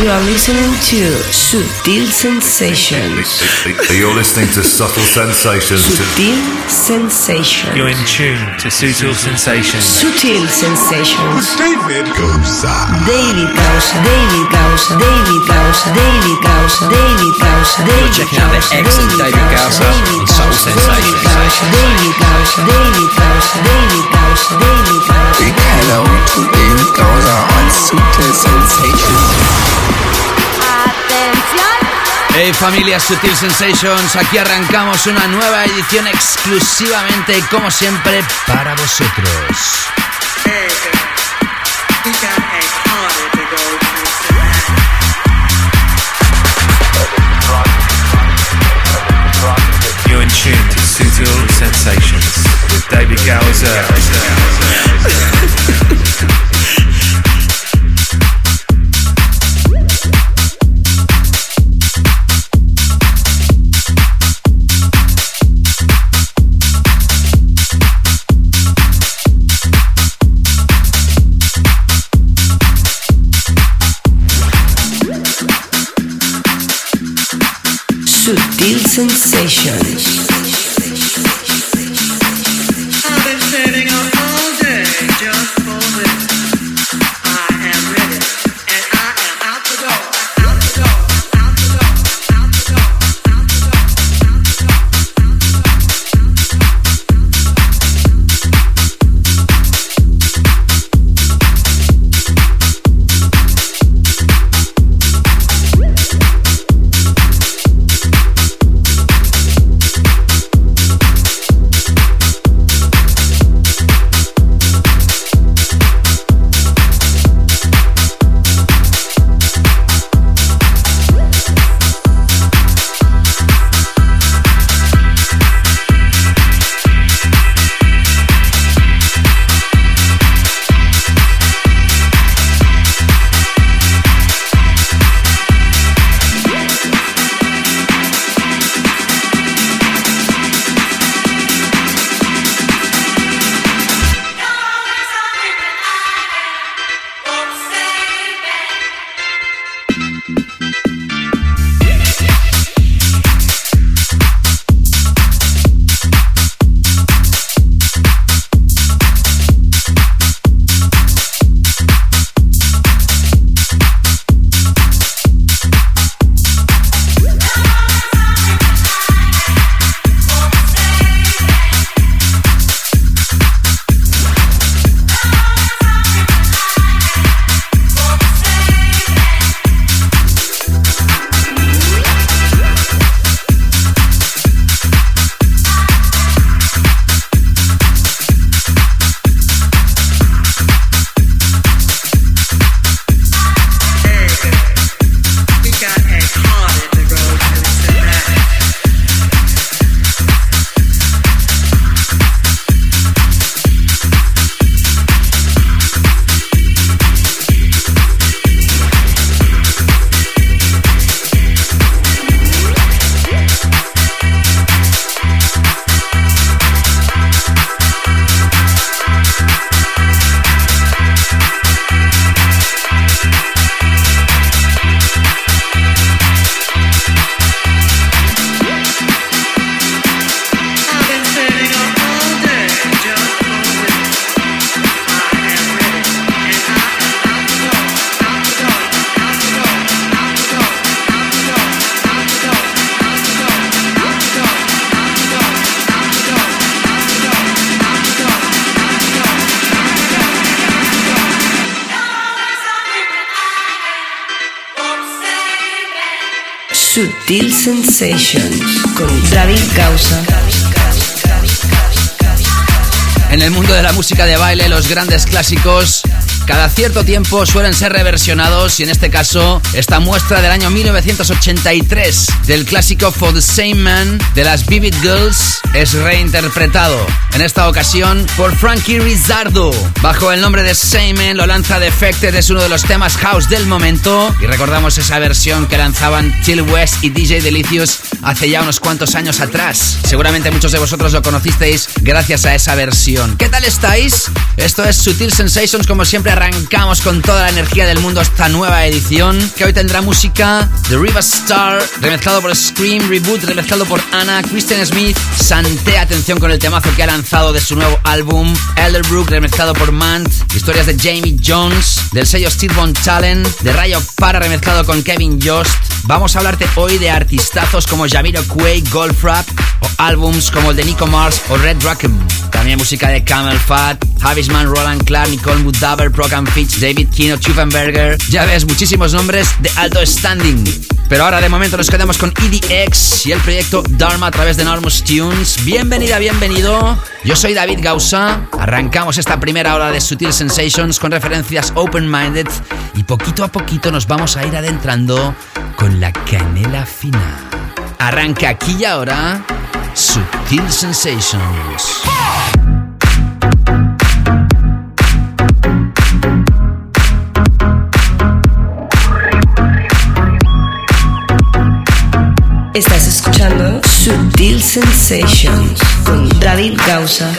You are listening to Sutil Sensations. You're listening to Subtle Sensations. Sutil Sensations. You're in tune to Sutil Sensations. Sutil Sensations. David Goza. David Gausa, David Gausa, David Gausa, David Gausa, David Gausa, David checking out the Gausa, excellent David Gausa on Soul Sensations. David Gausa, David Gausa, David Gausa, David Gausa. Big hello to David Gausa on Sutil Sensations. Hey familia Sutil Sensations, aquí arrancamos una nueva edición exclusivamente, como siempre, para vosotros. You're in tune to Sutil Sensations baby cows up. Sensations. Sutil Sensations con David Gausa. En el mundo de la música de baile, los grandes clásicos cada cierto tiempo suelen ser reversionados y en este caso esta muestra del año 1983 del clásico For the Same Man de las Vivid Girls es reinterpretado. En esta ocasión por Frankie Rizzardo. Bajo el nombre de Same Man lo lanza Defected, es uno de los temas house del momento y recordamos esa versión que lanzaban Till West y DJ Delicious hace ya unos cuantos años atrás. Seguramente muchos de vosotros lo conocisteis gracias a esa versión. ¿Qué tal estáis? Esto es Sutil Sensations como siempre arrancamos con toda la energía del mundo esta nueva edición, que hoy tendrá música de Riva Star, remezclado por Scream, Reboot, remezclado por Anna, Christian Smith, Santé, atención con el temazo que ha lanzado de su nuevo álbum, Elderbrook, remezclado por Mant, historias de Jamie Jones, del sello Steve Von Talent, de Rayo Para, remezclado con Kevin Jost. Vamos a hablarte hoy de artistazos como Jamiro Quay, Goldfrapp, o álbums como el de Nico Mars o Red Rackham. También música de Camel Fat, Javisman, Roland Clark, Nicole Woodhaver, Program Fitch, David Kino, Chuffenberger. Ya ves, muchísimos nombres de alto standing. Pero ahora de momento nos quedamos con EDX y el proyecto Dharma a través de Enormous Tunes. Bienvenida, bienvenido. Yo soy David Gausa. Arrancamos esta primera hora de Sutil Sensations con referencias open-minded y poquito a poquito nos vamos a ir adentrando con la canela fina. Arranca aquí y ahora Sutil Sensations. Estás escuchando Sutil Sensations con David Gausa.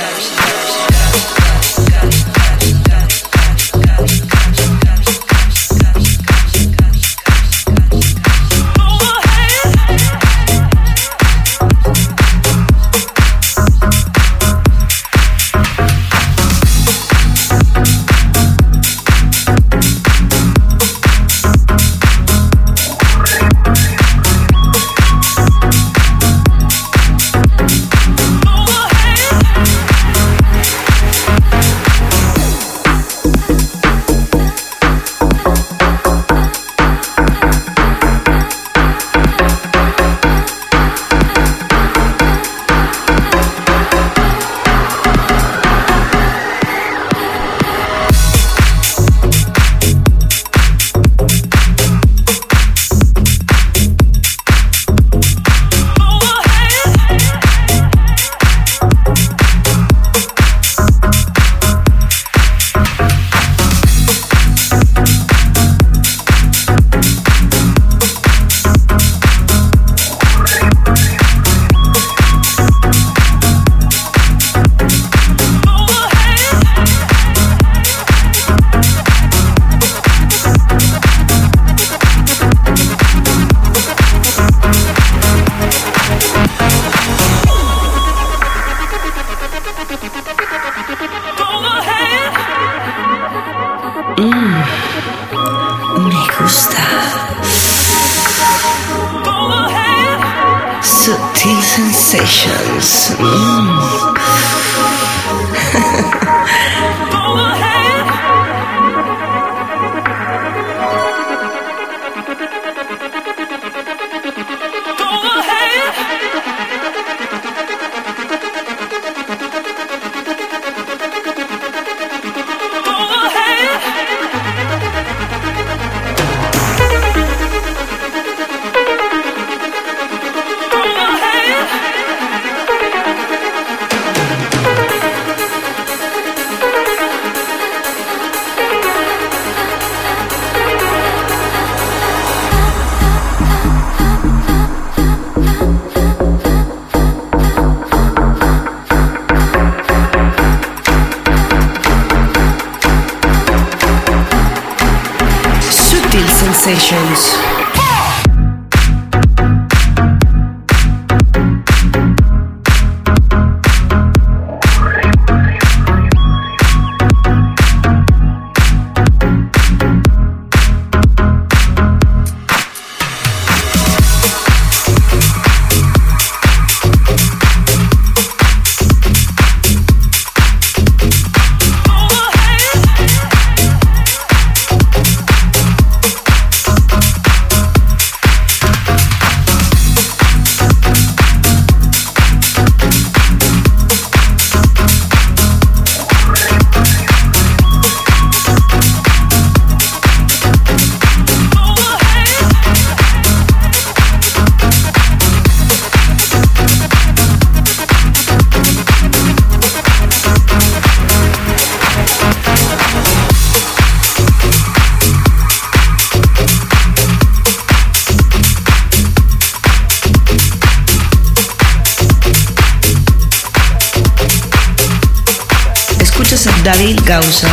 Escuchas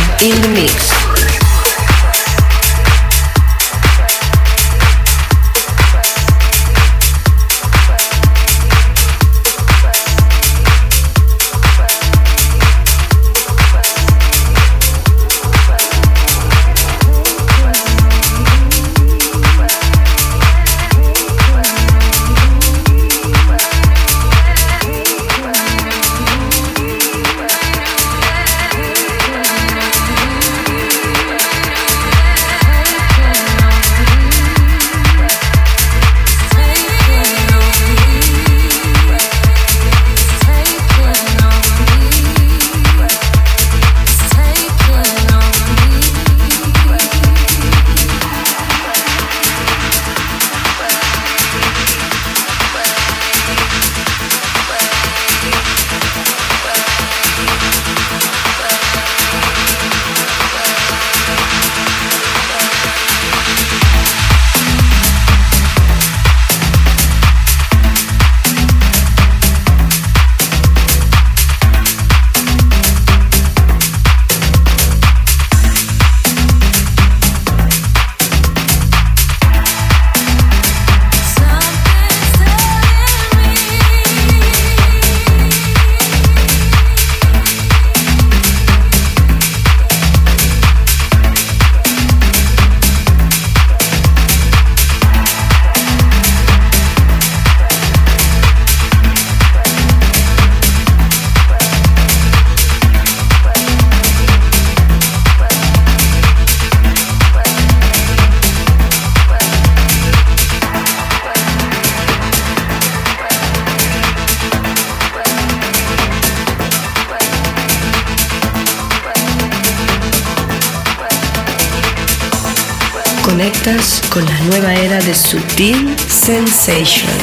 de Sutil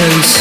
Sensations.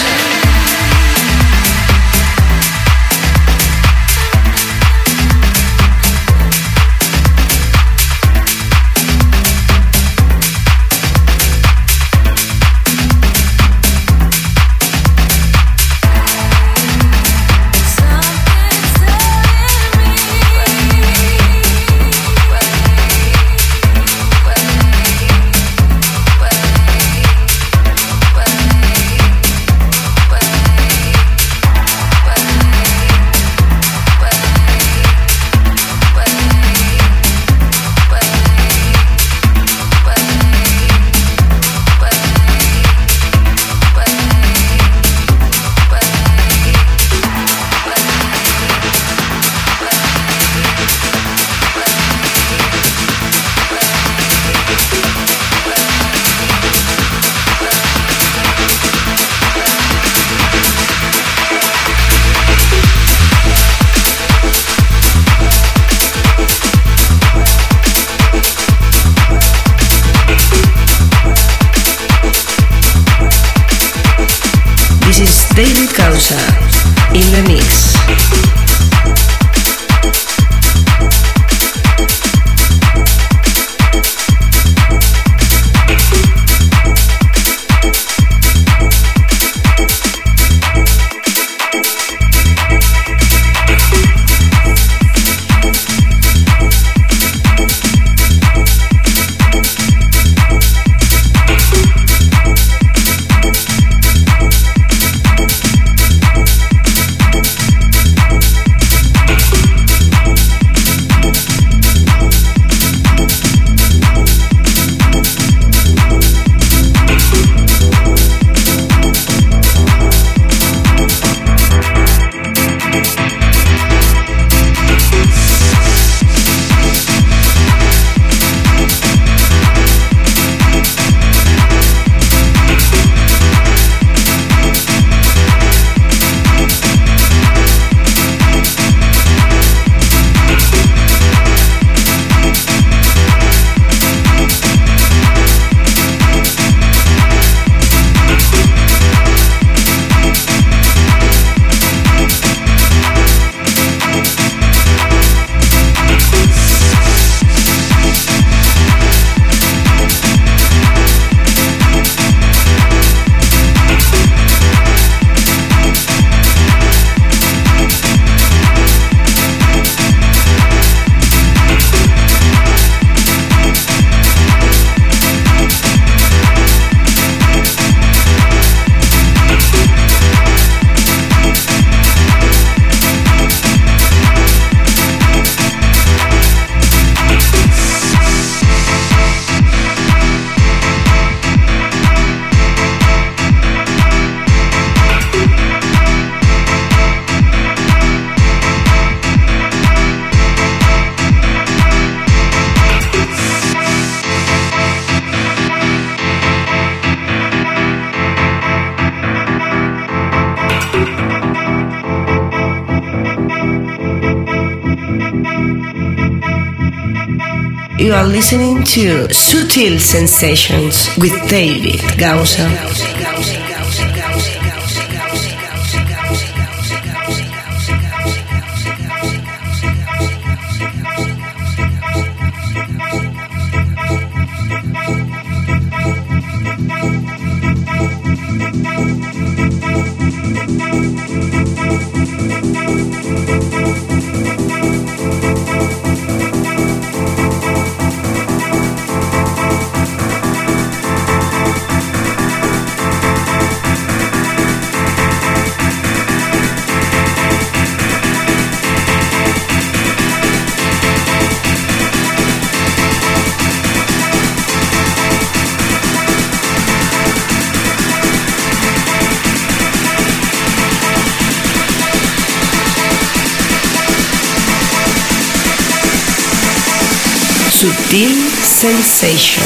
To Sutil Sensations with David Gausa. Sutil Sensations.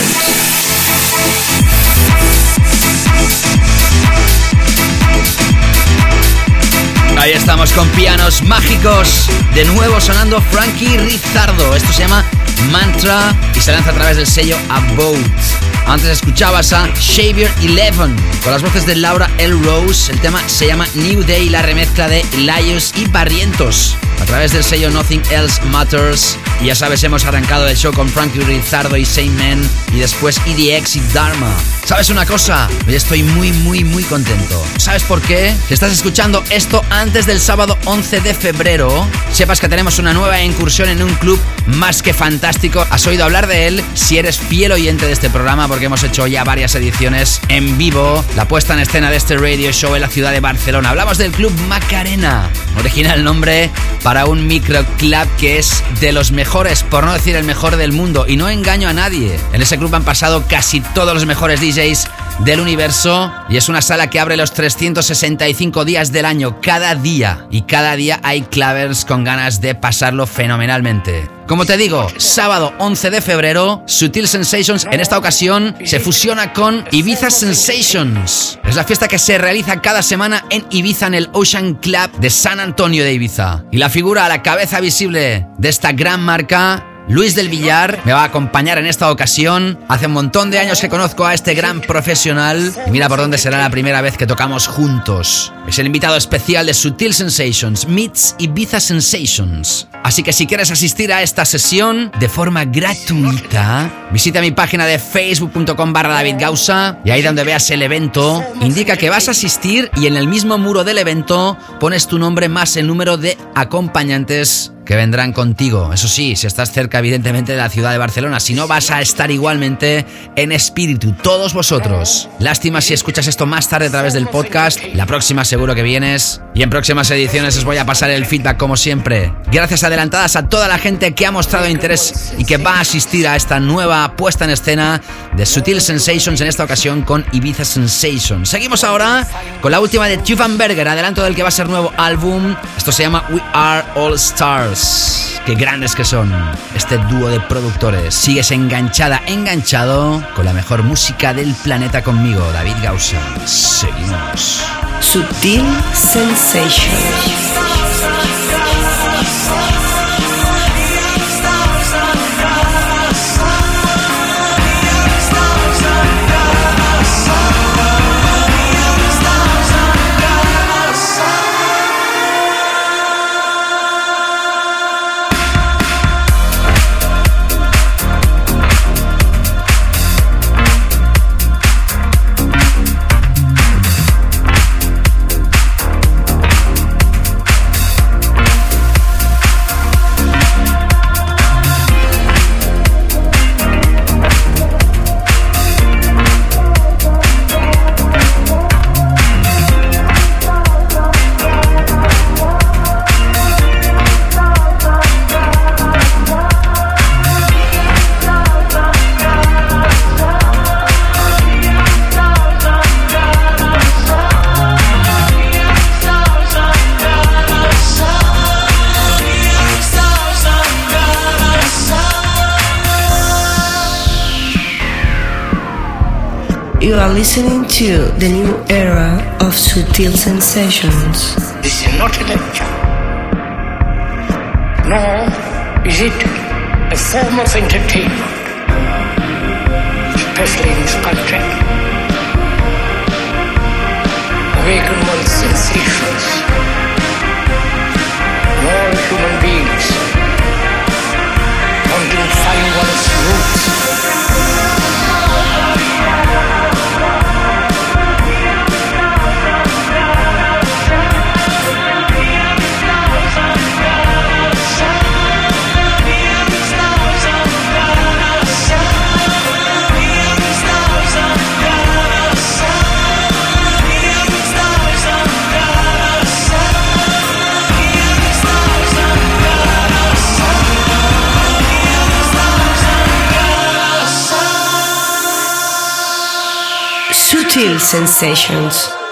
Ahí estamos con pianos mágicos. De nuevo sonando Frankie Rizardo. Esto se llama Mantra y se lanza a través del sello About. Antes escuchabas a Xavier Eleven con las voces de Laura L. Rose. El tema se llama New Day, la remezcla de Laios y Barrientos a través del sello Nothing Else Matters. Ya sabes, hemos arrancado el show con Frankie Rizardo y Saint Man y después EDX y Dharma. ¿Sabes una cosa? Estoy muy, muy, muy contento. ¿Sabes por qué? Si estás escuchando esto antes del sábado 11 de febrero, sepas que tenemos una nueva incursión en un club más que fantástico. Has oído hablar de él si eres fiel oyente de este programa porque hemos hecho ya varias ediciones en vivo, la puesta en escena de este radio show en la ciudad de Barcelona. Hablamos del Club Macarena, original nombre para un microclub que es de los mejores, por no decir el mejor del mundo, y no engaño a nadie. En ese club han pasado casi todos los mejores DJs del universo y es una sala que abre los 365 días del año, cada día. Y cada día hay clavers con ganas de pasarlo fenomenalmente. Como te digo, sábado 11 de febrero, Sutil Sensations en esta ocasión se fusiona con Ibiza Sensations. Es la fiesta que se realiza cada semana en Ibiza en el Ocean Club de San Antonio de Ibiza. Y la figura a la cabeza visible de esta gran marca Luis del Villar me va a acompañar en esta ocasión. Hace un montón de años que conozco a este gran profesional y mira por dónde será la primera vez que tocamos juntos. Es el invitado especial de Sutil Sensations, Meets Ibiza Sensations. Así que si quieres asistir a esta sesión de forma gratuita, visita mi página de facebook.com barra David Gausa y ahí donde veas el evento, indica que vas a asistir y en el mismo muro del evento pones tu nombre más el número de acompañantes que vendrán contigo. Eso sí, si estás cerca evidentemente de la ciudad de Barcelona, si no vas a estar igualmente en espíritu, todos vosotros. Lástima si escuchas esto más tarde a través del podcast, la próxima seguro que vienes y en próximas ediciones os voy a pasar el feedback como siempre. Gracias adelantadas a toda la gente que ha mostrado interés y que va a asistir a esta nueva puesta en escena de Sutil Sensations en esta ocasión con Ibiza Sensations. Seguimos ahora con la última de Berger, adelanto del que va a ser nuevo álbum. Esto se llama We Are All Stars. Qué grandes que son este dúo de productores. Sigues enganchada, enganchado con la mejor música del planeta conmigo, David Gausa. Seguimos. Sutil Sensations. Listening to the new era of subtle Sensations. This is not a lecture. Nor is it a form of entertainment, Sutil Sensations.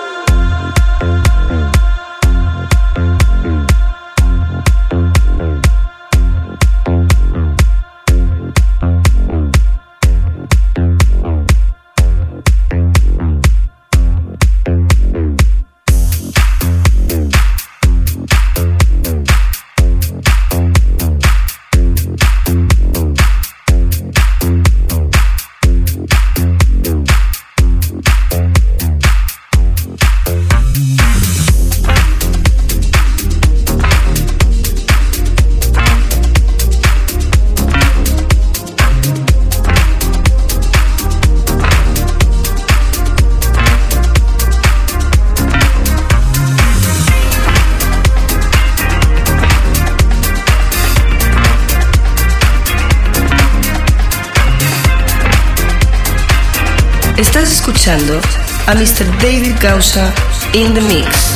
A Mr. David Gausa in the mix.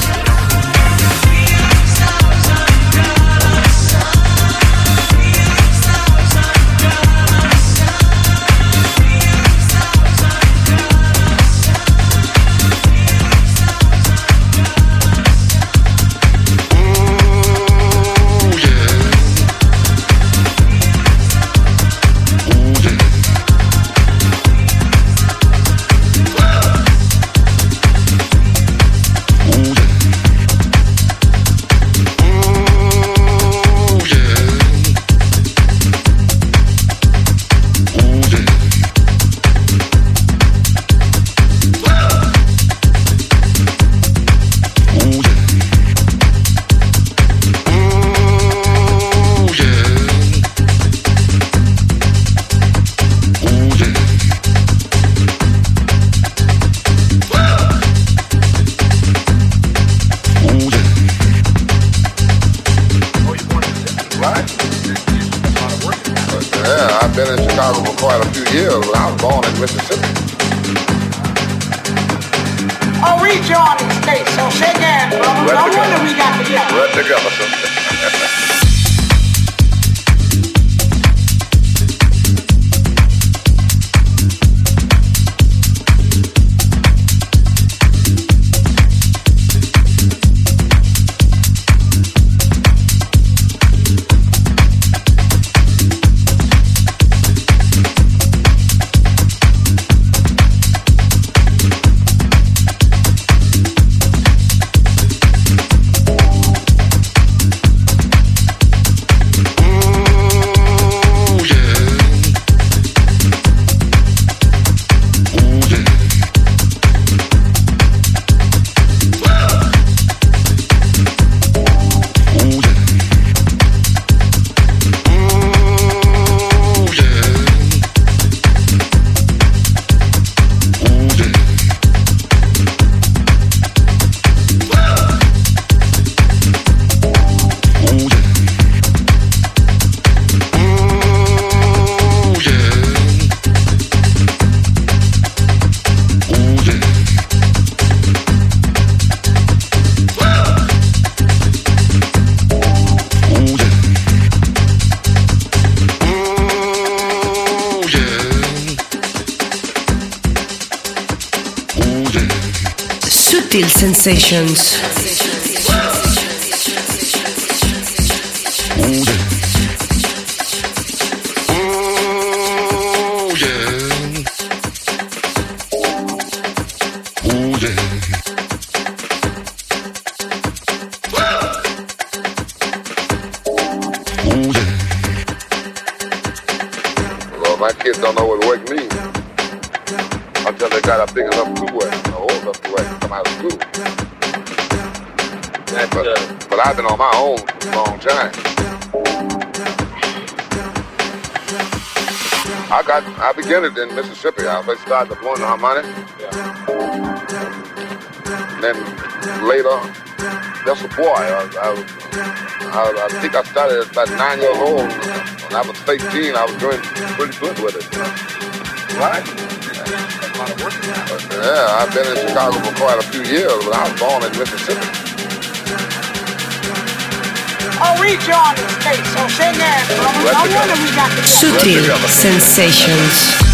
Sensations. Started blowing the harmonic. Then later, just a boy. I, I, I, I think I started at about nine years old. When I was 15, I was doing pretty good with it. Right? Yeah, I've been in Chicago for quite a few years, but I was born in Mississippi. Oh, we joined the state, so shake hands, brother. Right No together. wonder we got together. Sutil Sensations.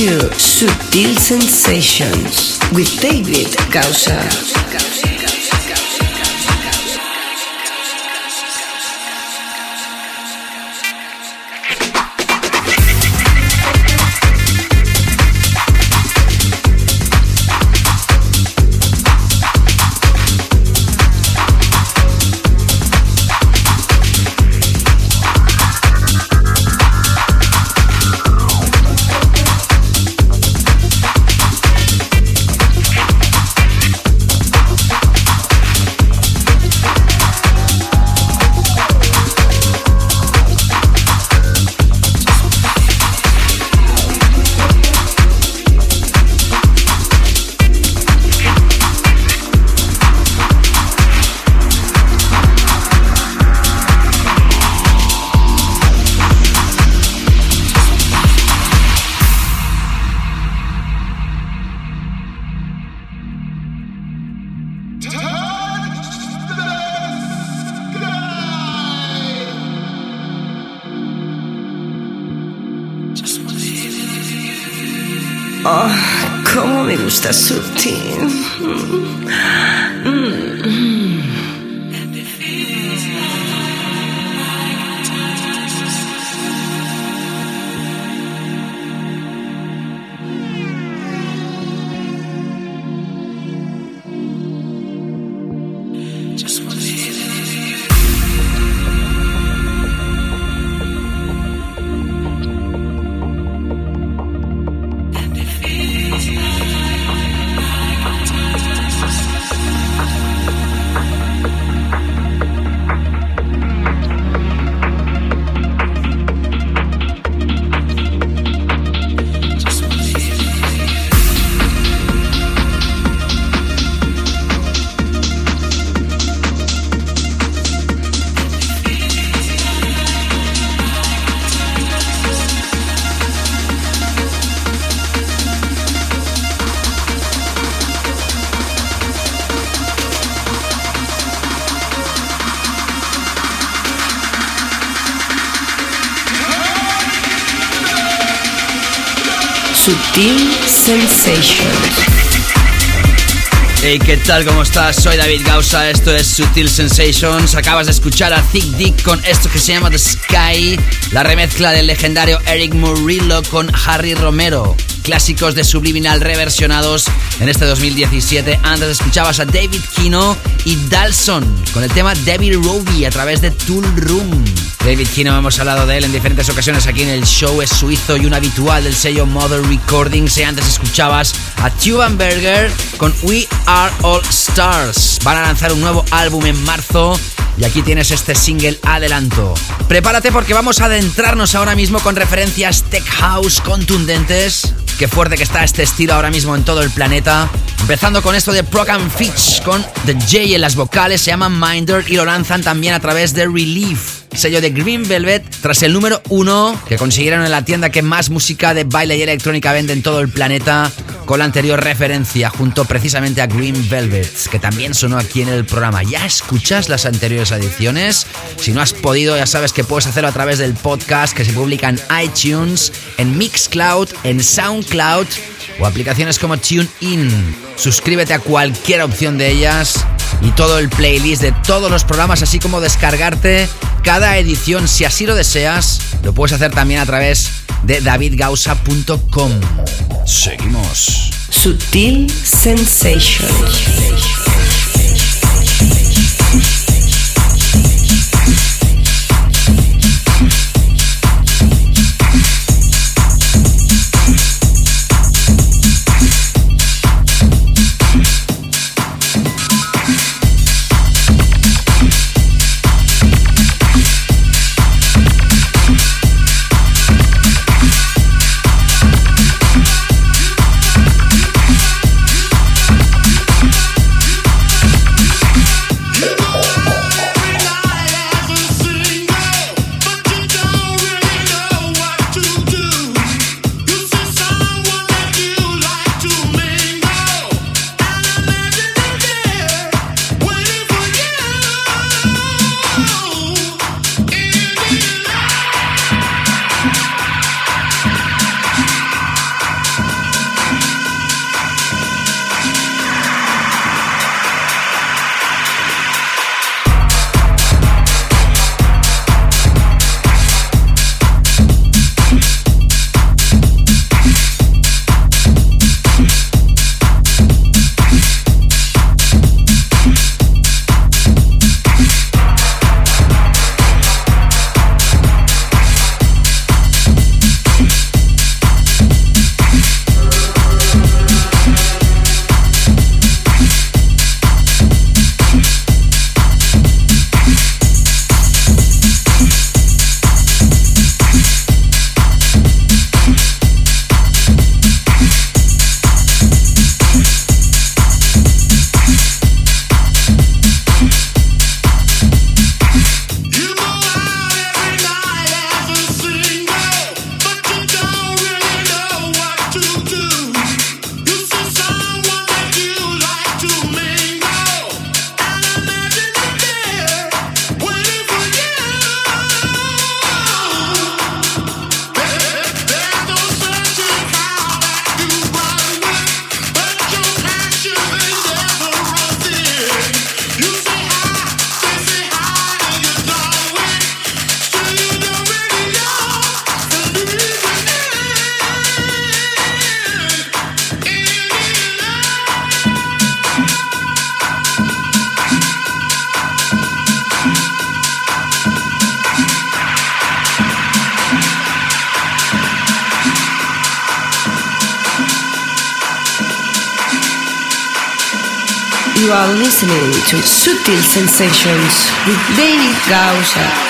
To Subtle Sensations with David Causa. Hey, ¿qué tal? ¿Cómo estás? Soy David Gausa, esto es Sutil Sensations. Acabas de escuchar a Thick Dick con esto que se llama The Sky, la remezcla del legendario Eric Murillo con Harry Romero. Clásicos de Subliminal reversionados en este 2017. Antes escuchabas a David Kino y Dalson con el tema Debbie Roby a través de Tool Room. David Kino, hemos hablado de él en diferentes ocasiones aquí en el show, es suizo y un habitual del sello Mother Recordings. Y antes escuchabas a Tubenberger con We Are All Stars. Van a lanzar un nuevo álbum en marzo y aquí tienes este single adelanto. Prepárate porque vamos a adentrarnos ahora mismo con referencias tech house contundentes. Qué fuerte que está este estilo ahora mismo en todo el planeta. Empezando con esto de Proc Fitch con The J en las vocales, se llaman Minder y lo lanzan también a través de Relief sello de Green Velvet, tras el número uno que consiguieron en la tienda que más música de baile y electrónica vende en todo el planeta, con la anterior referencia, junto precisamente a Green Velvet, que también sonó aquí en el programa. ¿Ya escuchas las anteriores ediciones? Si no has podido, ya sabes que puedes hacerlo a través del podcast que se publica en iTunes, en Mixcloud, en Soundcloud o aplicaciones como TuneIn. Suscríbete a cualquier opción de ellas y todo el playlist de todos los programas, así como descargarte cada edición si así lo deseas. Lo puedes hacer también a través de davidgausa.com. Seguimos. Sutil Sensations. to Sutil Sensations with daily Gausser.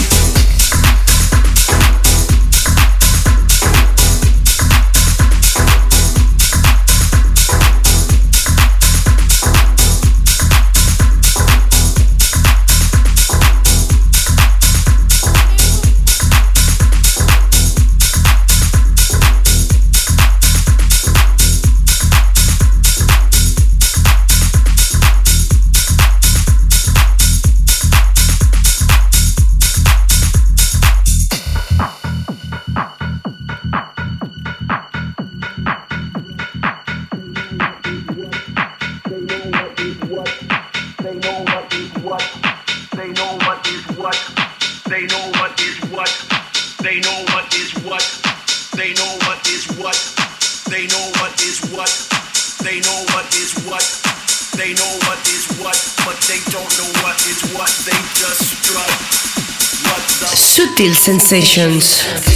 Sutil Sensations.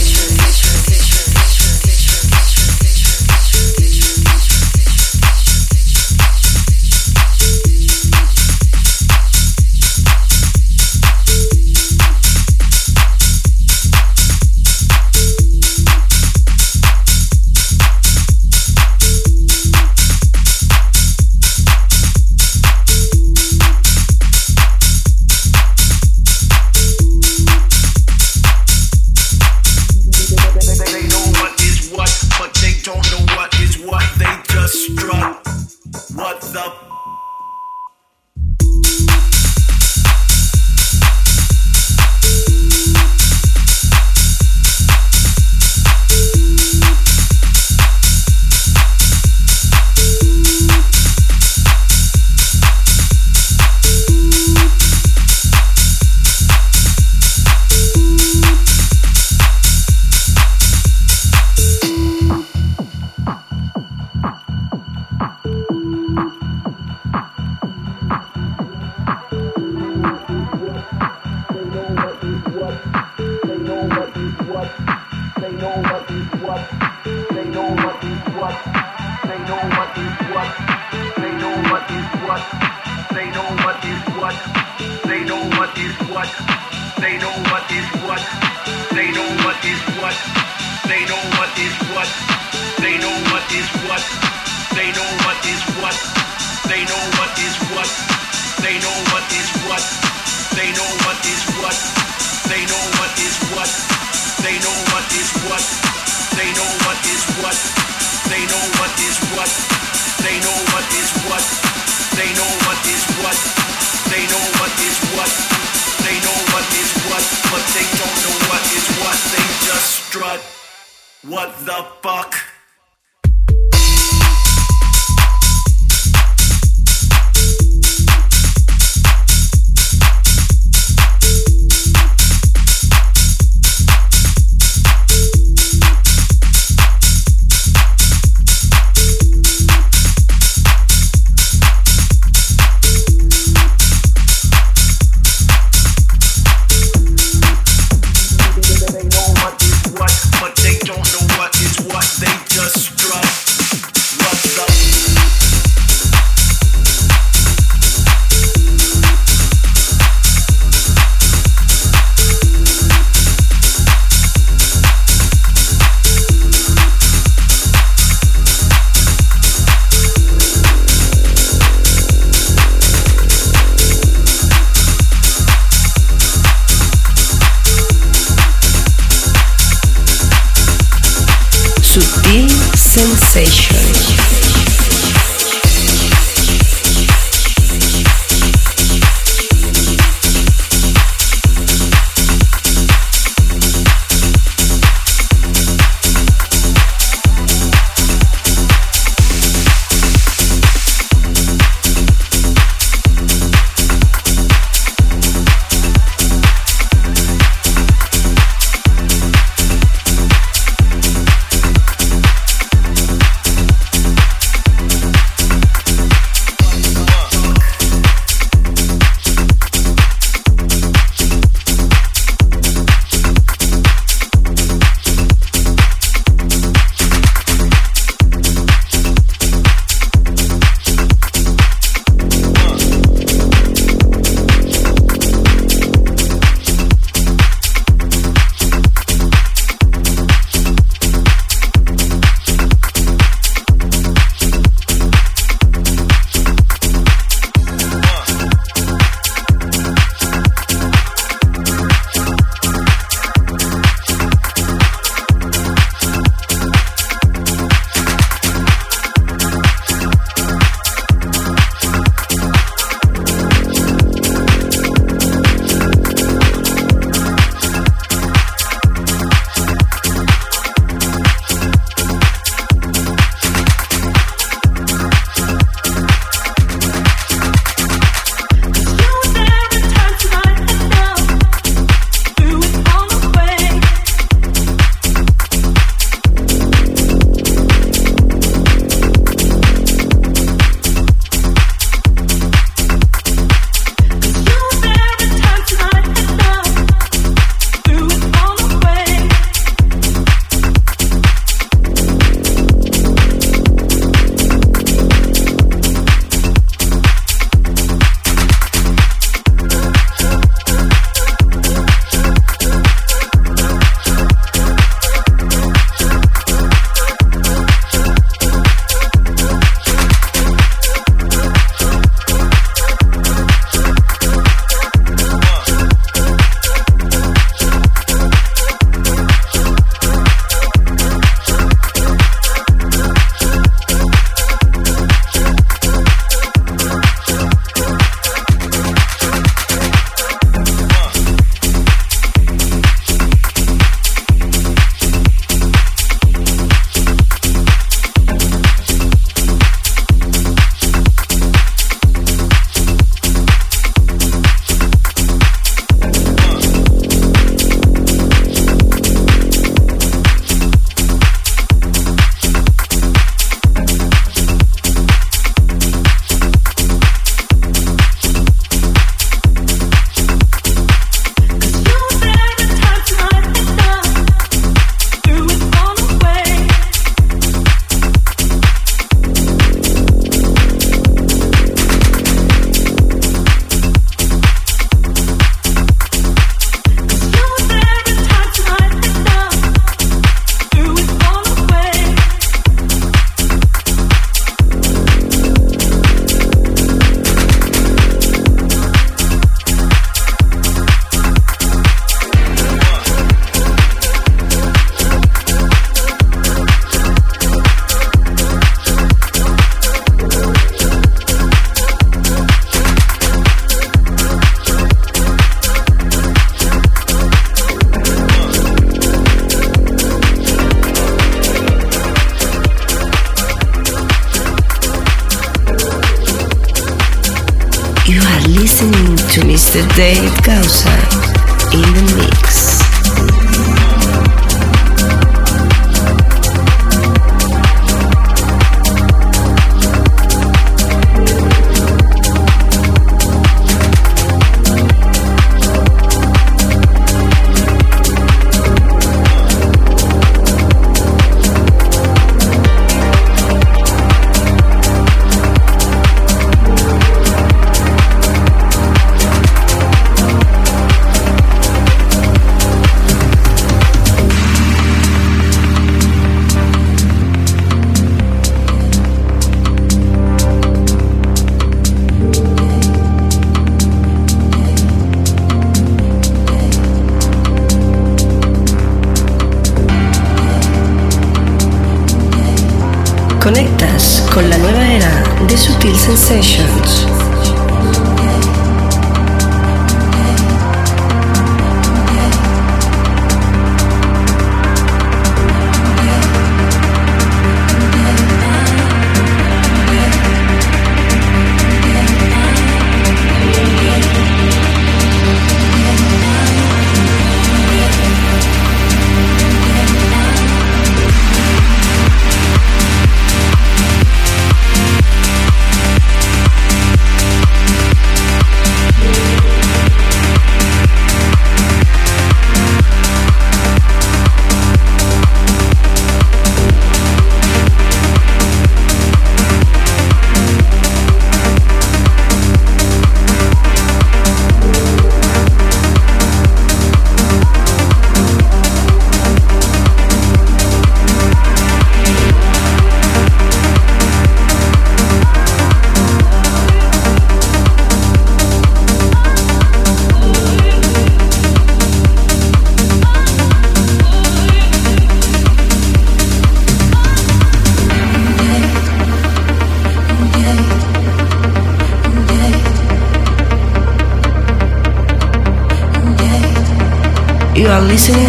Sensations.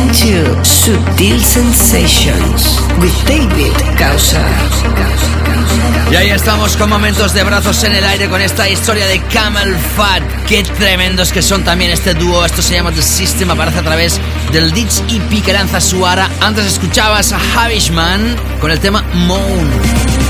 Listening to Sensations with David Causa. Y ahí estamos con momentos de brazos en el aire con esta historia de Camel Fat. Qué tremendos que son también este dúo. Esto se llama The System, aparece a través del Ditch EP que lanza Suara. Antes escuchabas a Havishman con el tema Moan.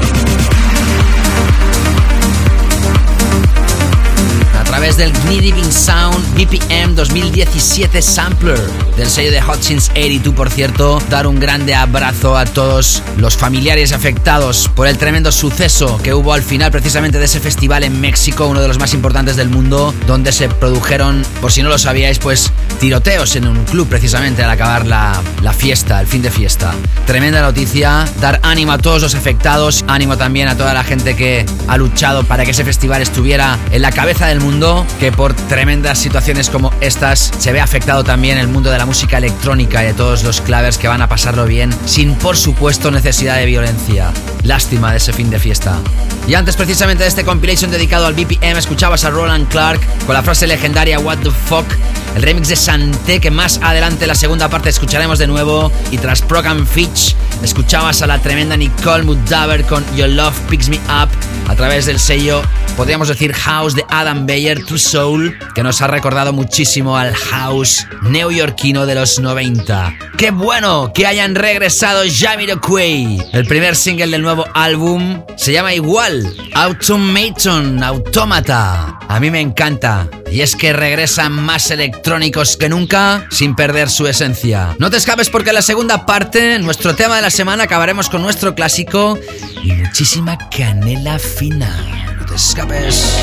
Través del Gnidiving Sound BPM 2017 Sampler del sello de Hutchins 82, por cierto. Dar un grande abrazo a todos los familiares afectados por el tremendo suceso que hubo al final precisamente de ese festival en México, uno de los más importantes del mundo, donde se produjeron, por si no lo sabíais, pues tiroteos en un club precisamente al acabar la, la fiesta, el fin de fiesta. Tremenda noticia, dar ánimo a todos los afectados, ánimo también a toda la gente que ha luchado para que ese festival estuviera en la cabeza del mundo, que por tremendas situaciones como estas se ve afectado también el mundo de la música electrónica y de todos los clavers que van a pasarlo bien, sin por supuesto necesidad de violencia. Lástima de ese fin de fiesta. Y antes precisamente de este compilation dedicado al BPM escuchabas a Roland Clark con la frase legendaria What the fuck, el remix de Santé que más adelante la segunda parte escucharemos de nuevo y tras Program Fitch escuchabas a la tremenda Nicole Mudaber con Your Love Picks Me Up a través del sello podríamos decir house de Adam True Soul que nos ha recordado muchísimo al house neoyorquino de los 90. ¡Qué bueno que hayan regresado Jamiroquai! El primer single del nuevo álbum se llama igual, Automaton, Automata. A mí me encanta. Y es que regresan más electrónicos que nunca sin perder su esencia. No te escapes porque en la segunda parte, nuestro tema de la semana, acabaremos con nuestro clásico y muchísima canela fina. No te escapes.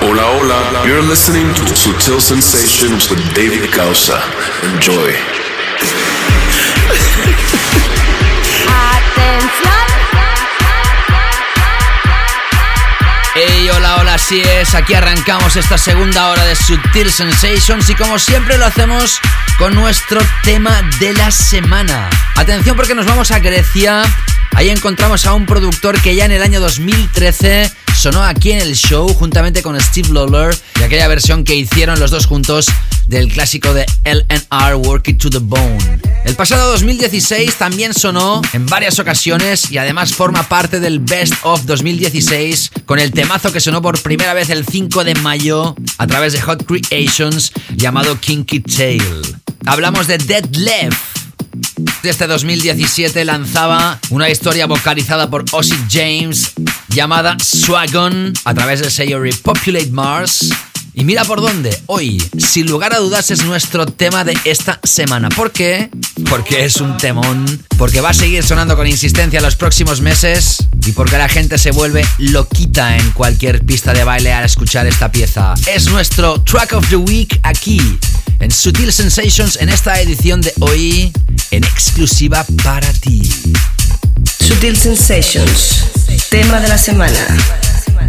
Hola, hola. You're listening to Sutil Sensations with David Causa. Enjoy. Hey, hola, hola, así es. Aquí arrancamos esta segunda hora de Subtil Sensations y como siempre lo hacemos con nuestro tema de la semana. Atención porque nos vamos a Grecia. Ahí encontramos a un productor que ya en el año 2013 sonó aquí en el show juntamente con Steve Lawler y aquella versión que hicieron los dos juntos del clásico de LNR Work It to the Bone. El pasado 2016 también sonó en varias ocasiones y además forma parte del Best of 2016 con el temazo que sonó por primera vez el 5 de mayo a través de Hot Creations llamado Kinky Tail. Hablamos de Dead Left. Desde 2017 lanzaba una historia vocalizada por Ozzy James llamada Swagon a través del sello Repopulate Mars. Y mira por dónde, hoy, sin lugar a dudas, es nuestro tema de esta semana. ¿Por qué? Porque es un temón, porque va a seguir sonando con insistencia los próximos meses y porque la gente se vuelve loquita en cualquier pista de baile al escuchar esta pieza. Es nuestro Track of the Week aquí, en Sutil Sensations, en esta edición de hoy, en exclusiva para ti. Sutil Sensations, tema de la semana.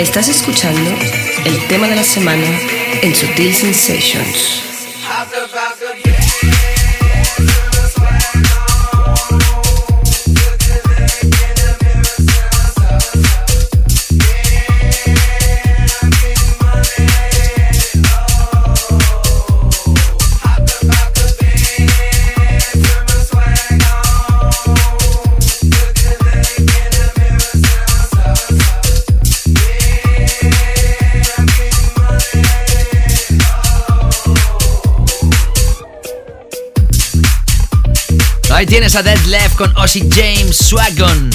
Estás escuchando el tema de la semana en Sutil Sensations. Ahí tienes a Dead Left con Ozzy James Swagon.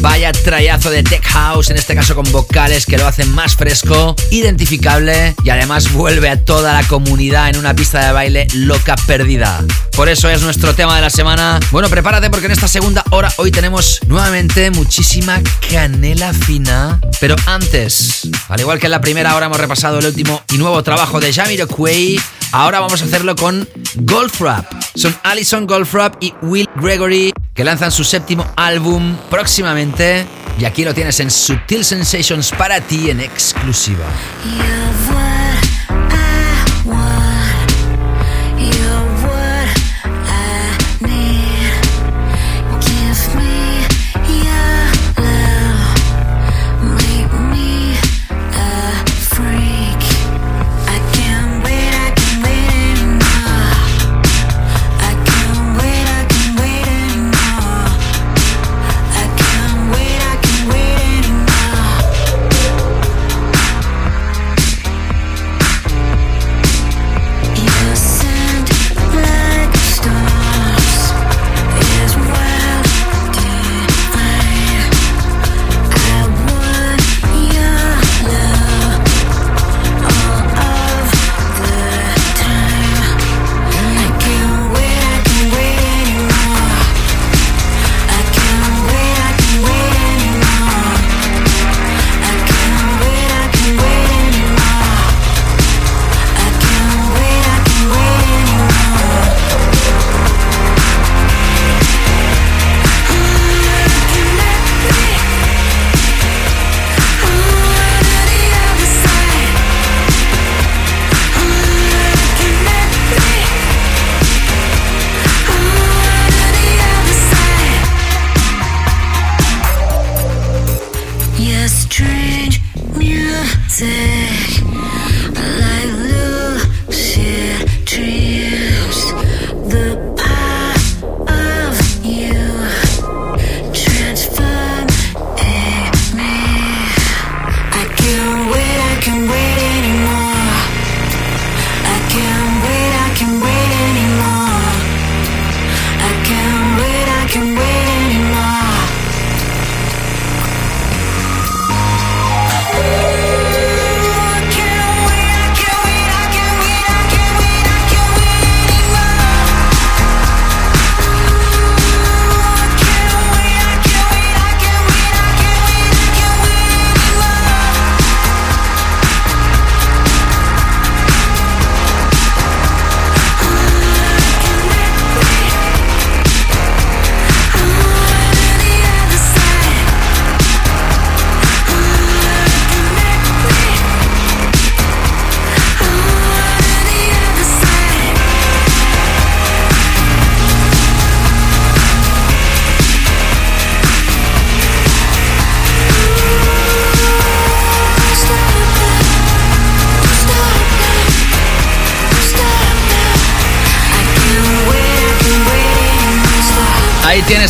Vaya trayazo de Tech House, en este caso con vocales que lo hacen más fresco, identificable y además vuelve a toda la comunidad en una pista de baile loca perdida. Por eso es nuestro tema de la semana. Bueno, prepárate porque en esta segunda hora hoy tenemos nuevamente muchísima canela fina. Pero antes, al igual que en la primera hora hemos repasado el último y nuevo trabajo de Jamiroquai, ahora vamos a hacerlo con Golfrap. Son Alison Golfrap y Will Gregory que lanzan su séptimo álbum próximamente. Y aquí lo tienes en Subtil Sensations para ti en exclusiva.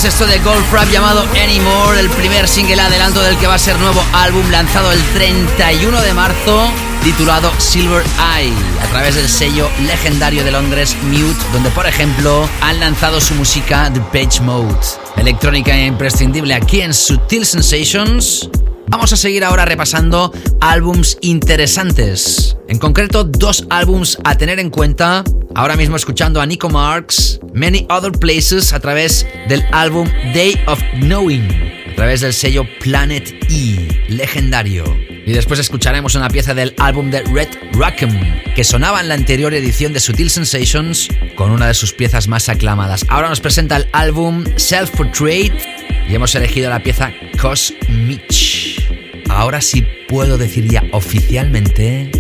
Esto de Golf Rap llamado Anymore, el primer single adelanto del que va a ser nuevo álbum lanzado el 31 de marzo, titulado Silver Eye, a través del sello legendario de Londres Mute, donde por ejemplo han lanzado su música The Page Mode. Electrónica imprescindible aquí en Sutil Sensations. Vamos a seguir ahora repasando álbums interesantes. En concreto, dos álbums a tener en cuenta. Ahora mismo escuchando a Nico Marx, Many Other Places a través del álbum Day of Knowing, a través del sello Planet E, legendario. Y después escucharemos una pieza del álbum de Red Rackham, que sonaba en la anterior edición de Sutil Sensations con una de sus piezas más aclamadas. Ahora nos presenta el álbum Self Portrait y hemos elegido la pieza Cosmich. Ahora sí puedo decir ya oficialmente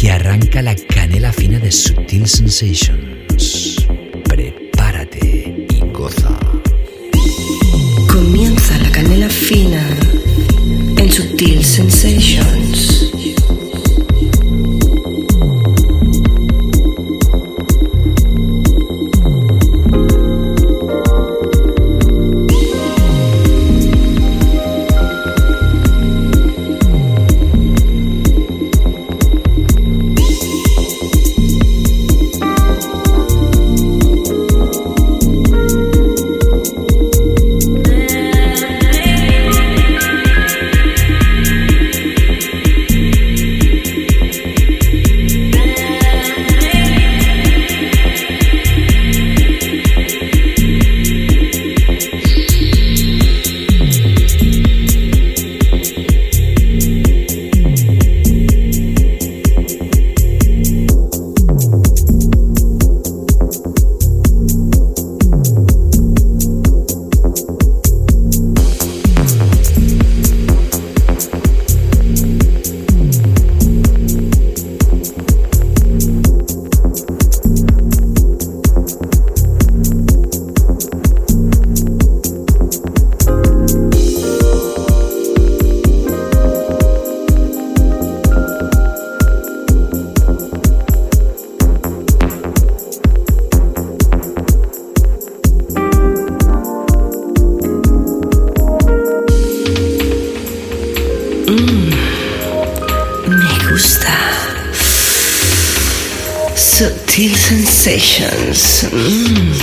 que arranca la canela fina de Sutil Sensations. Prepárate y goza. Comienza la canela fina en Sutil Sensations. Sensations. Mm.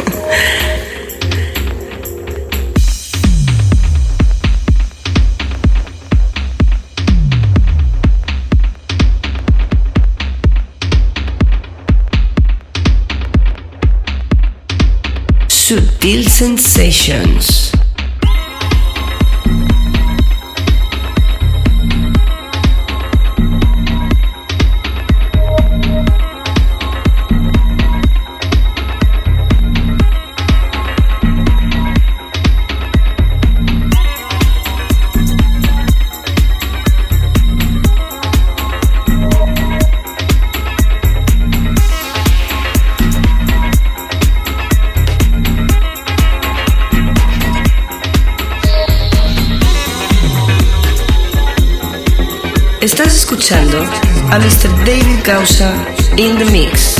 Sutil Sensations. Mr. David Gausa in the mix.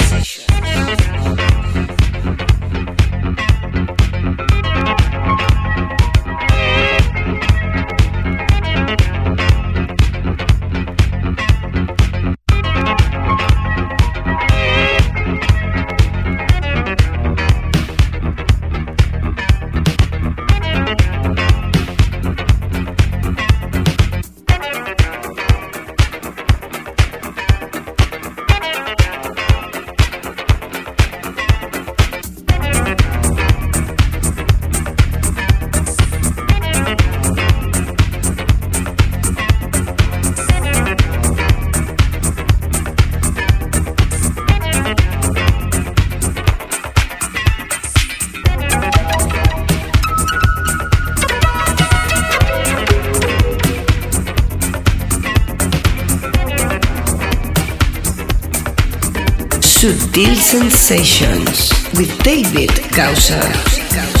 Sutil Sensations with David Gausa.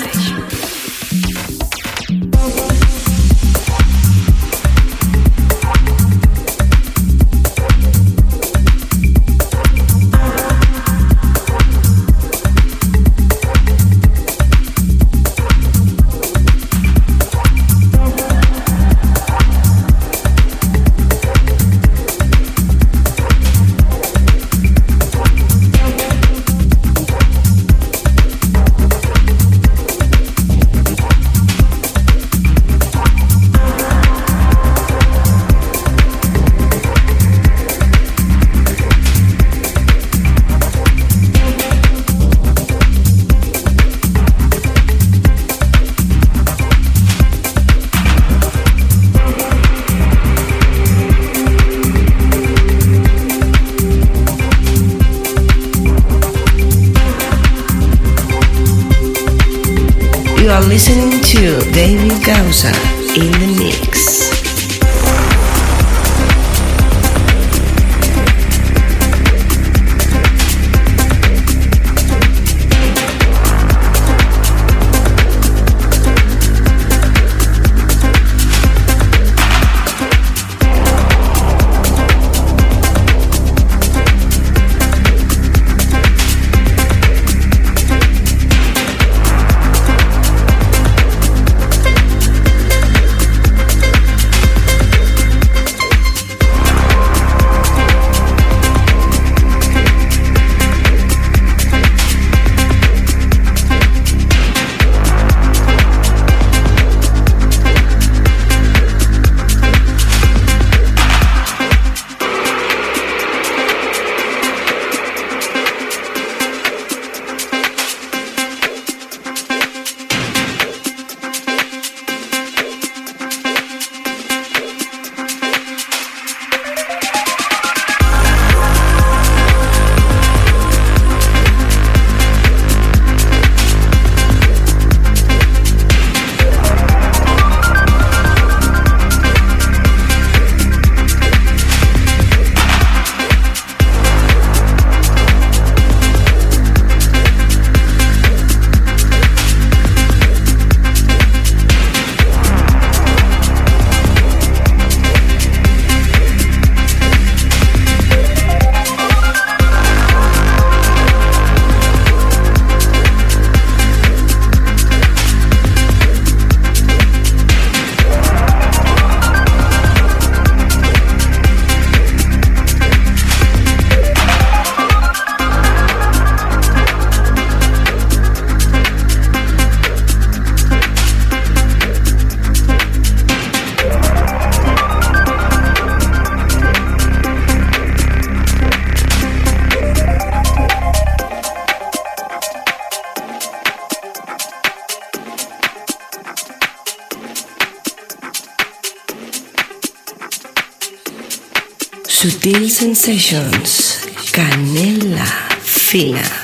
Sutil Sensations, Canela Fina.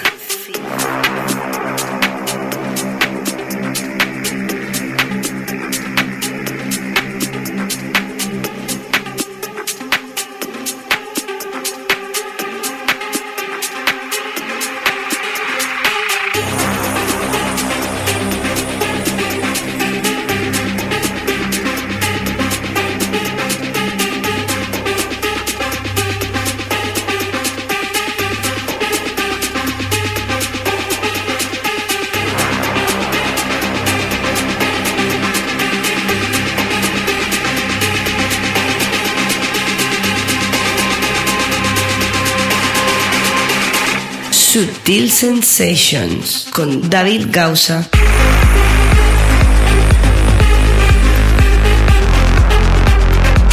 Sensations con David Gausa.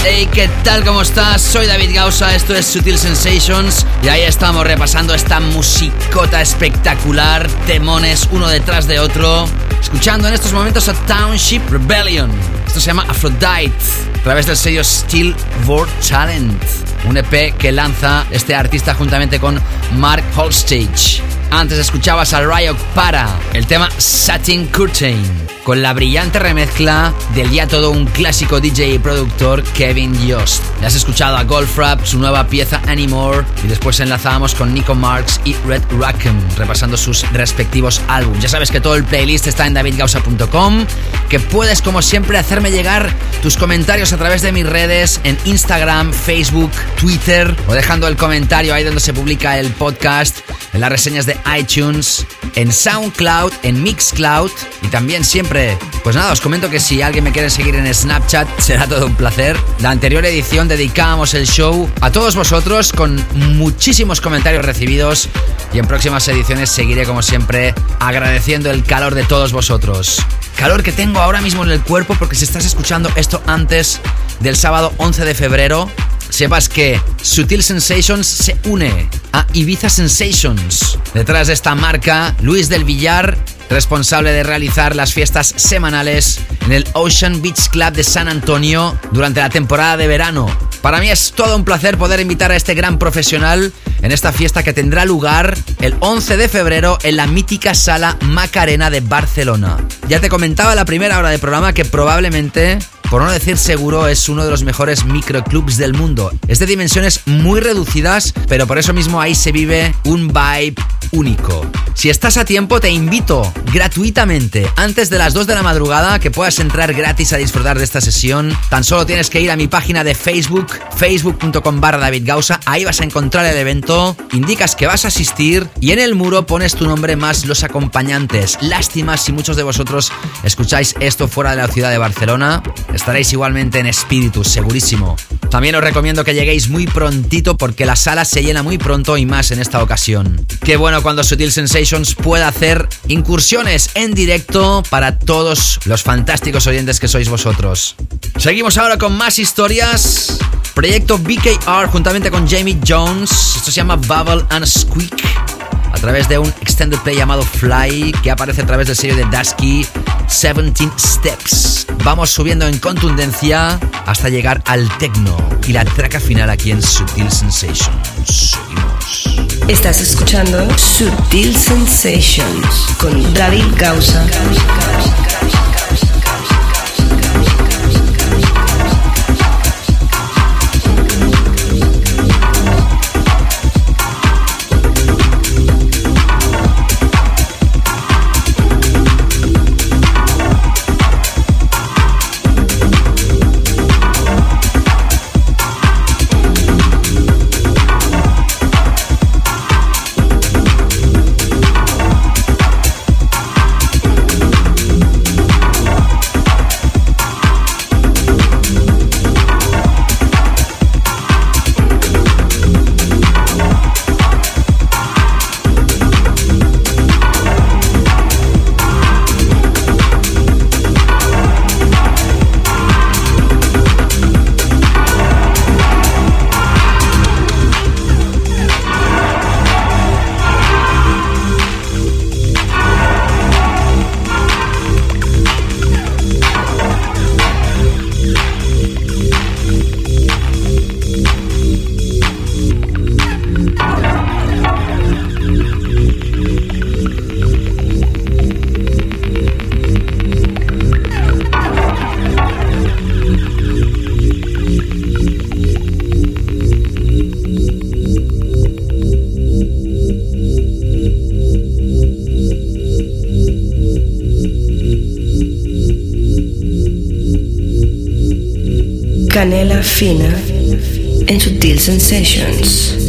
Hey, ¿qué tal? ¿Cómo estás? Soy David Gausa, esto es Sutil Sensations y ahí estamos repasando esta musicota espectacular, temones uno detrás de otro, escuchando en estos momentos a Township Rebellion. Esto se llama Aphrodite, a través del sello Steel World Talent. un EP que lanza este artista juntamente con Mark Holstage. Antes escuchabas a Ryok Para, el tema Satin Curtain, con la brillante remezcla del ya todo un clásico DJ y productor Kevin Yost. Ya has escuchado a Goldfrapp, su nueva pieza Anymore, y después enlazábamos con Nico Marks y Red Rackham, repasando sus respectivos álbumes. Ya sabes que todo el playlist está en davidgausa.com, que puedes como siempre hacerme llegar tus comentarios a través de mis redes en Instagram, Facebook, Twitter, o dejando el comentario ahí donde se publica el podcast, en las reseñas de iTunes, en SoundCloud, en Mixcloud y también siempre, pues nada, os comento que si alguien me quiere seguir en Snapchat será todo un placer. La anterior edición dedicábamos el show a todos vosotros con muchísimos comentarios recibidos y en próximas ediciones seguiré como siempre agradeciendo el calor de todos vosotros. Calor que tengo ahora mismo en el cuerpo porque si estás escuchando esto antes del sábado 11 de febrero, sepas que Sutil Sensations se une a Ibiza Sensations. Detrás de esta marca, Luis del Villar, responsable de realizar las fiestas semanales en el Ocean Beach Club de San Antonio durante la temporada de verano. Para mí es todo un placer poder invitar a este gran profesional en esta fiesta que tendrá lugar el 11 de febrero en la mítica sala Macarena de Barcelona. Ya te comentaba en la primera hora de programa que probablemente por no decir seguro, es uno de los mejores microclubs del mundo. Es de dimensiones muy reducidas, pero por eso mismo ahí se vive un vibe único. Si estás a tiempo, te invito gratuitamente, antes de las 2 de la madrugada, que puedas entrar gratis a disfrutar de esta sesión. Tan solo tienes que ir a mi página de Facebook, facebook.com barra David. Ahí vas a encontrar el evento, indicas que vas a asistir y en el muro pones tu nombre más los acompañantes. Lástima si muchos de vosotros escucháis esto fuera de la ciudad de Barcelona. Estaréis igualmente en espíritu, segurísimo. También os recomiendo que lleguéis muy prontito porque la sala se llena muy pronto y más en esta ocasión. Qué bueno cuando Sutil Sensations pueda hacer incursiones en directo para todos los fantásticos oyentes que sois vosotros. Seguimos ahora con más historias. Proyecto BKR juntamente con Jamie Jones. Esto se llama Bubble and Squeak a través de un extended play llamado Fly que aparece a través del sello de Dusky 17 Steps. Vamos subiendo en contundencia hasta llegar al techno y la traca final aquí en Sutil Sensations. Seguimos. Estás escuchando Sutil Sensations con David Gausa. Canela fina en Sutil Sensations. Oh,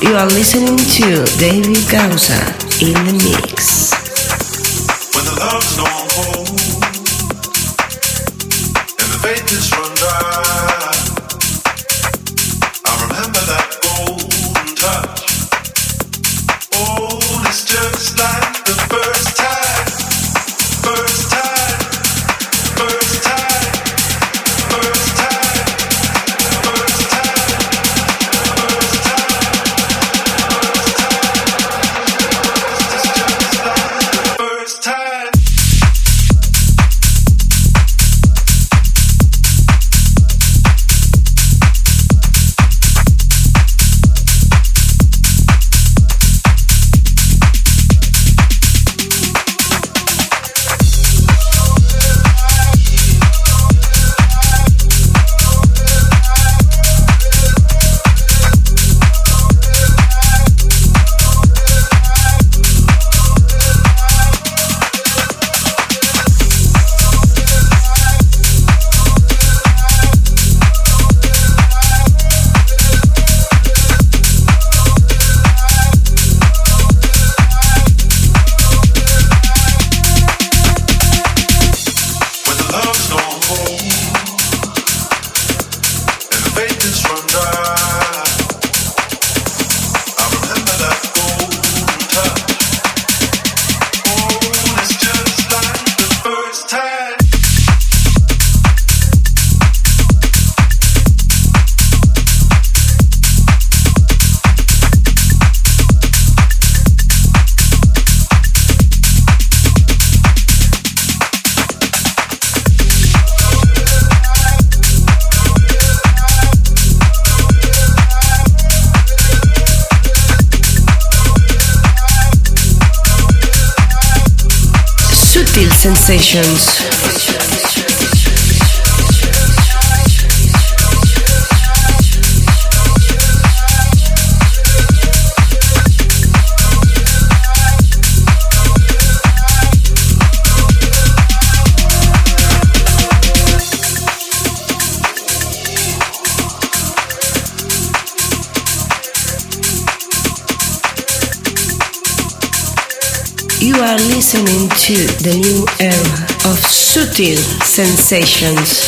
You are listening to David Gausa in the mix. When the love's gone home. Sessions. sensations.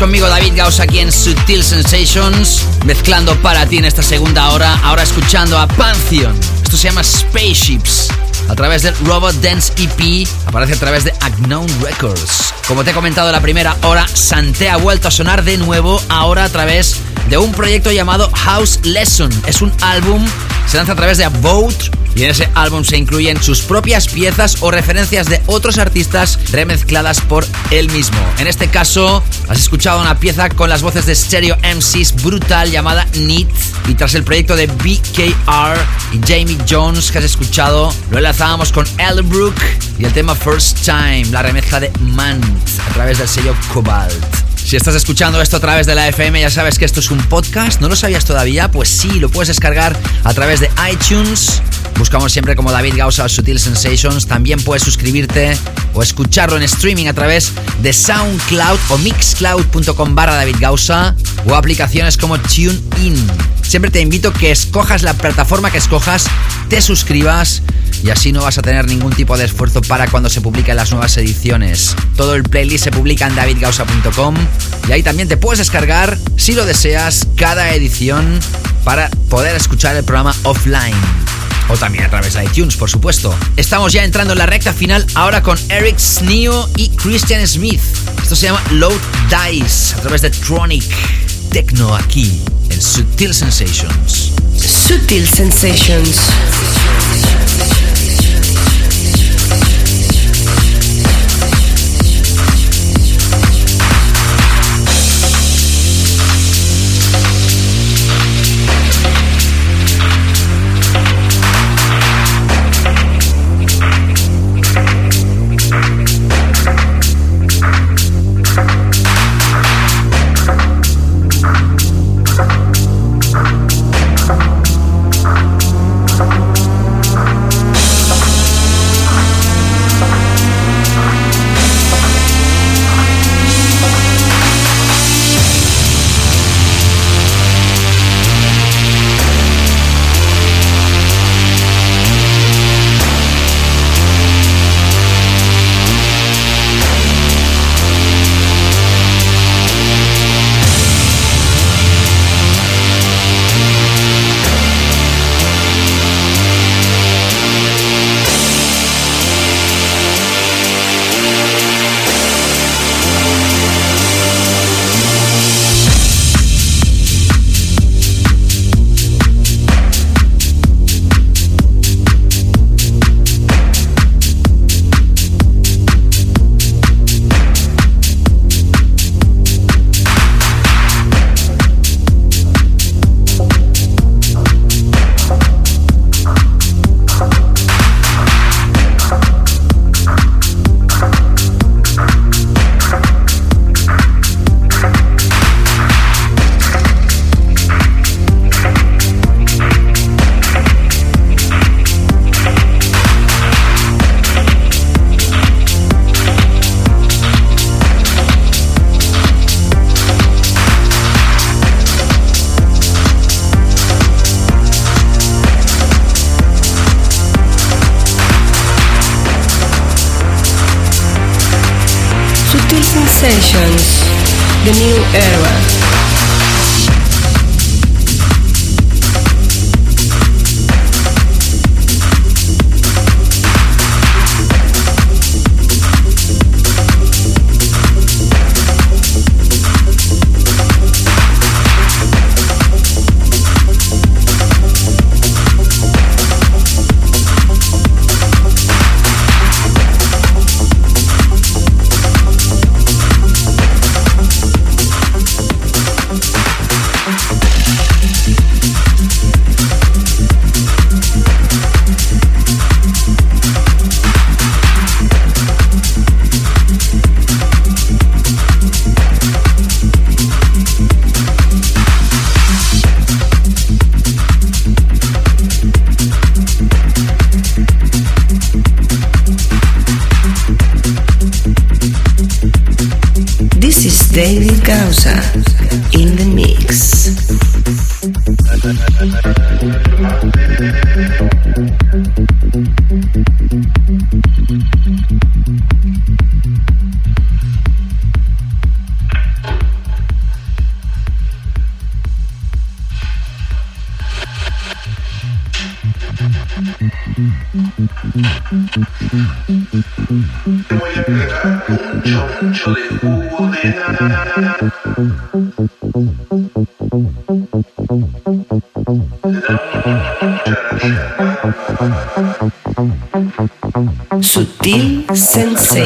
Conmigo David Gauss aquí en Sutil Sensations, mezclando para ti en esta segunda hora, ahora escuchando a Pantheon. Esto se llama Spaceships. A través del Robot Dance EP, aparece a través de Unknown Records. Como te he comentado en la primera hora, Santé ha vuelto a sonar de nuevo, ahora a través de un proyecto llamado House Lesson. Es un álbum, se lanza a través de Vote y en ese álbum se incluyen sus propias piezas o referencias de otros artistas remezcladas por él mismo. En este caso, has escuchado una pieza con las voces de Stereo MCs brutal llamada Neat y tras el proyecto de BKR y Jamie Jones que has escuchado, lo enlazábamos con Elbrook y el tema First Time, la remezcla de Mant a través del sello Cobalt. Si estás escuchando esto a través de la FM, ya sabes que esto es un podcast. ¿No lo sabías todavía? Pues sí, lo puedes descargar a través de iTunes. Buscamos siempre como David Gausa Sutil Sensations. También puedes suscribirte o escucharlo en streaming a través de SoundCloud o mixcloud.com barra David Gausa o aplicaciones como TuneIn. Siempre te invito que escojas la plataforma que escojas, te suscribas y así no vas a tener ningún tipo de esfuerzo para cuando se publiquen las nuevas ediciones. Todo el playlist se publica en davidgausa.com y ahí también te puedes descargar, si lo deseas, cada edición para poder escuchar el programa offline. O también a través de iTunes, por supuesto. Estamos ya entrando en la recta final ahora con Eric Sneo y Christian Smith. Esto se llama Load Dice a través de Tronic Techno aquí en Sutil Sensations. Sutil Sensations.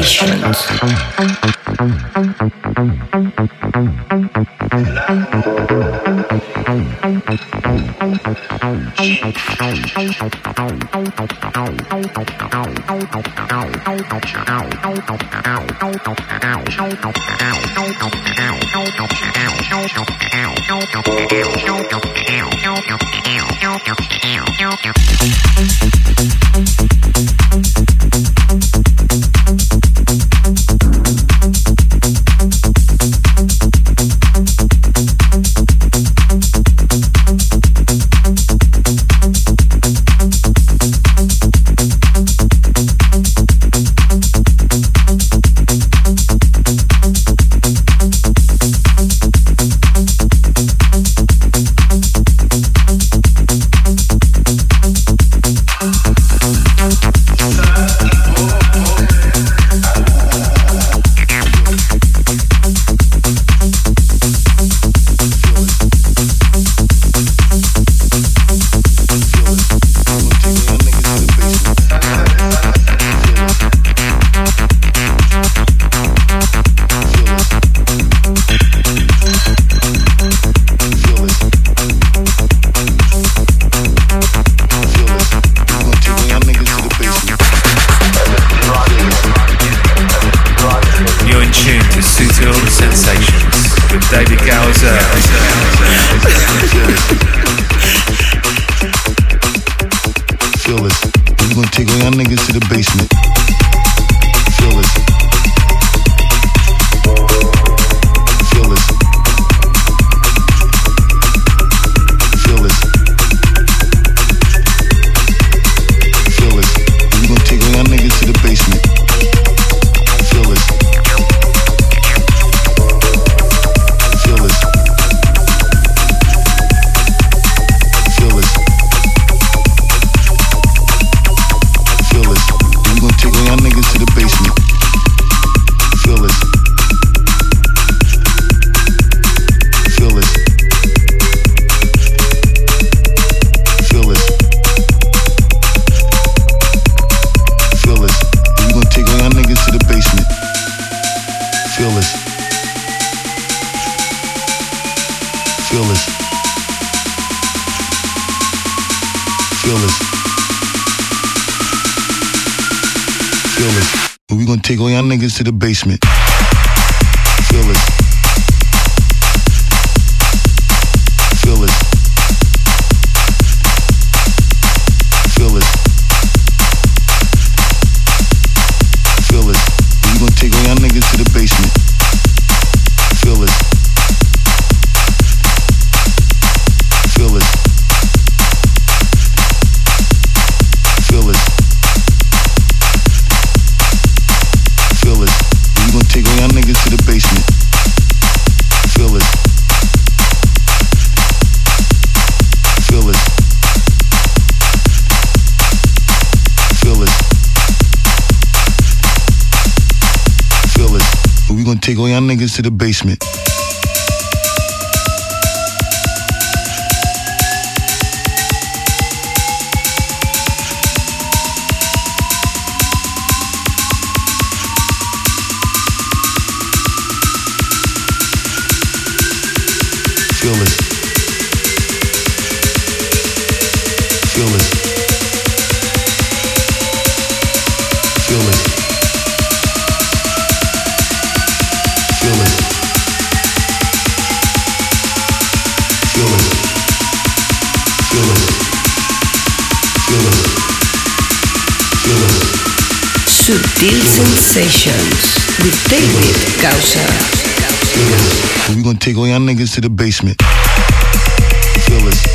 strength. to the basement. Show. We're gonna take all y'all niggas to the basement. Feel this.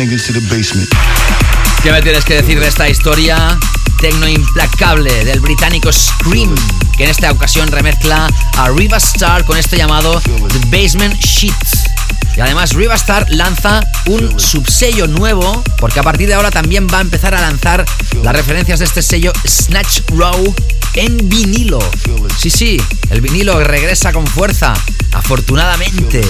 Niggas. ¿Qué me tienes que decir de esta historia? Tecno implacable del británico Scream, que en esta ocasión remezcla a Riva Star con esto llamado The Basement Sheet. Y además Riva Star lanza un subsello nuevo, porque a partir de ahora también va a empezar a lanzar las referencias de este sello Snatch Row en vinilo. Sí, sí, el vinilo regresa con fuerza, afortunadamente.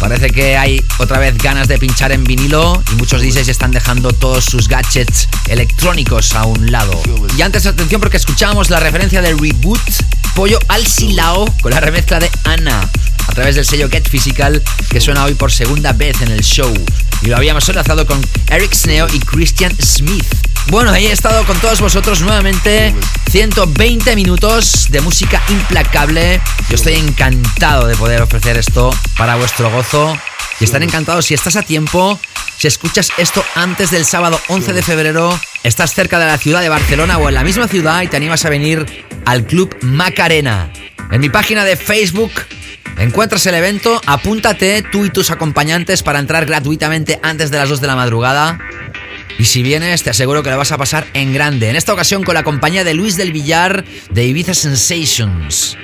Parece que hay otra vez ganas de pinchar en vinilo y muchos DJs están dejando todos sus gadgets electrónicos a un lado. Y antes atención porque escuchábamos la referencia del reboot Pollo al Silao con la remezcla de Ana a través del sello Get Physical que suena hoy por segunda vez en el show. Y lo habíamos enlazado con Eric Sneo y Christian Smith. Bueno, ahí he estado con todos vosotros nuevamente 120 minutos de música implacable. Yo estoy encantado de poder ofrecer esto para vuestro gozo. Y estar encantados si estás a tiempo, si escuchas esto antes del sábado 11 de febrero, estás cerca de la ciudad de Barcelona o en la misma ciudad y te animas a venir al Club Macarena. En mi página de Facebook encuentras el evento, apúntate tú y tus acompañantes para entrar gratuitamente antes de las 2 de la madrugada. Y si vienes, te aseguro que lo vas a pasar en grande. En esta ocasión con la compañía de Luis del Villar de Ibiza Sensations.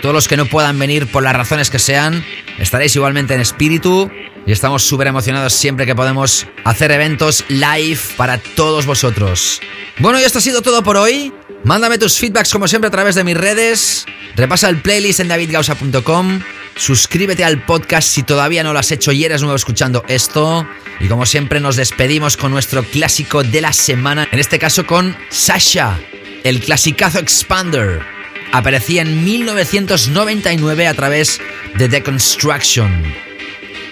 Todos los que no puedan venir por las razones que sean, estaréis igualmente en espíritu y estamos súper emocionados siempre que podemos hacer eventos live para todos vosotros. Bueno, y esto ha sido todo por hoy. Mándame tus feedbacks como siempre a través de mis redes. Repasa el playlist en davidgausa.com. Suscríbete al podcast si todavía no lo has hecho y eres nuevo escuchando esto. Y como siempre nos despedimos con nuestro clásico de la semana, en este caso con Sasha, el clasicazo Expander. Aparecía en 1999 a través de The Construction.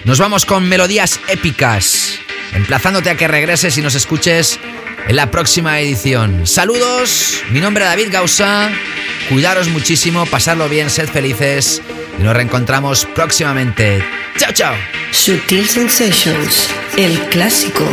Nos vamos con melodías épicas, emplazándote a que regreses y nos escuches en la próxima edición. Saludos, mi nombre es David Gausa, cuidaros muchísimo, pasarlo bien, sed felices y nos reencontramos próximamente. Chao, chao. Sutil Sensations, el clásico.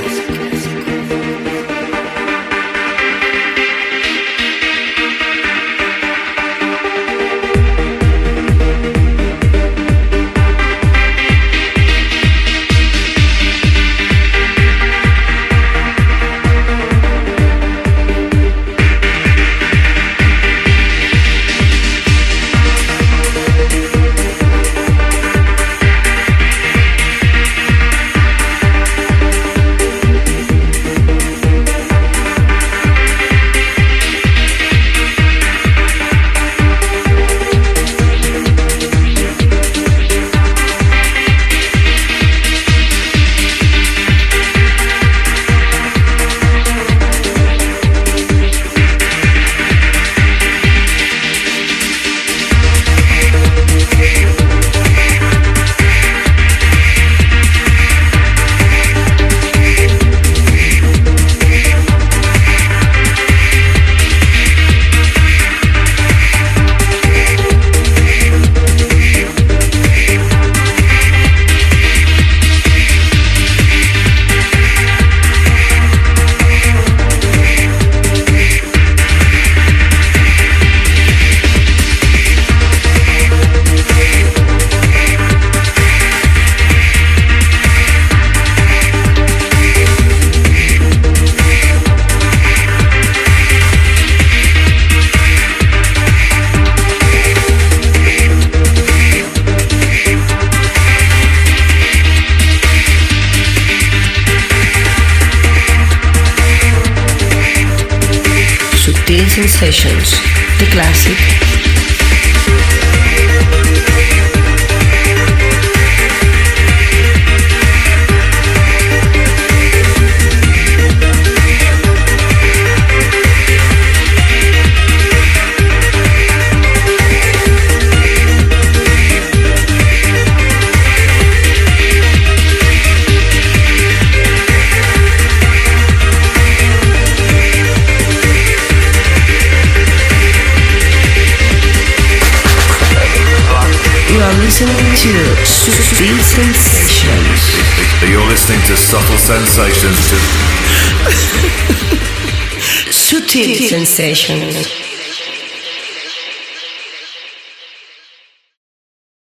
Sensations to Sutil Sensations.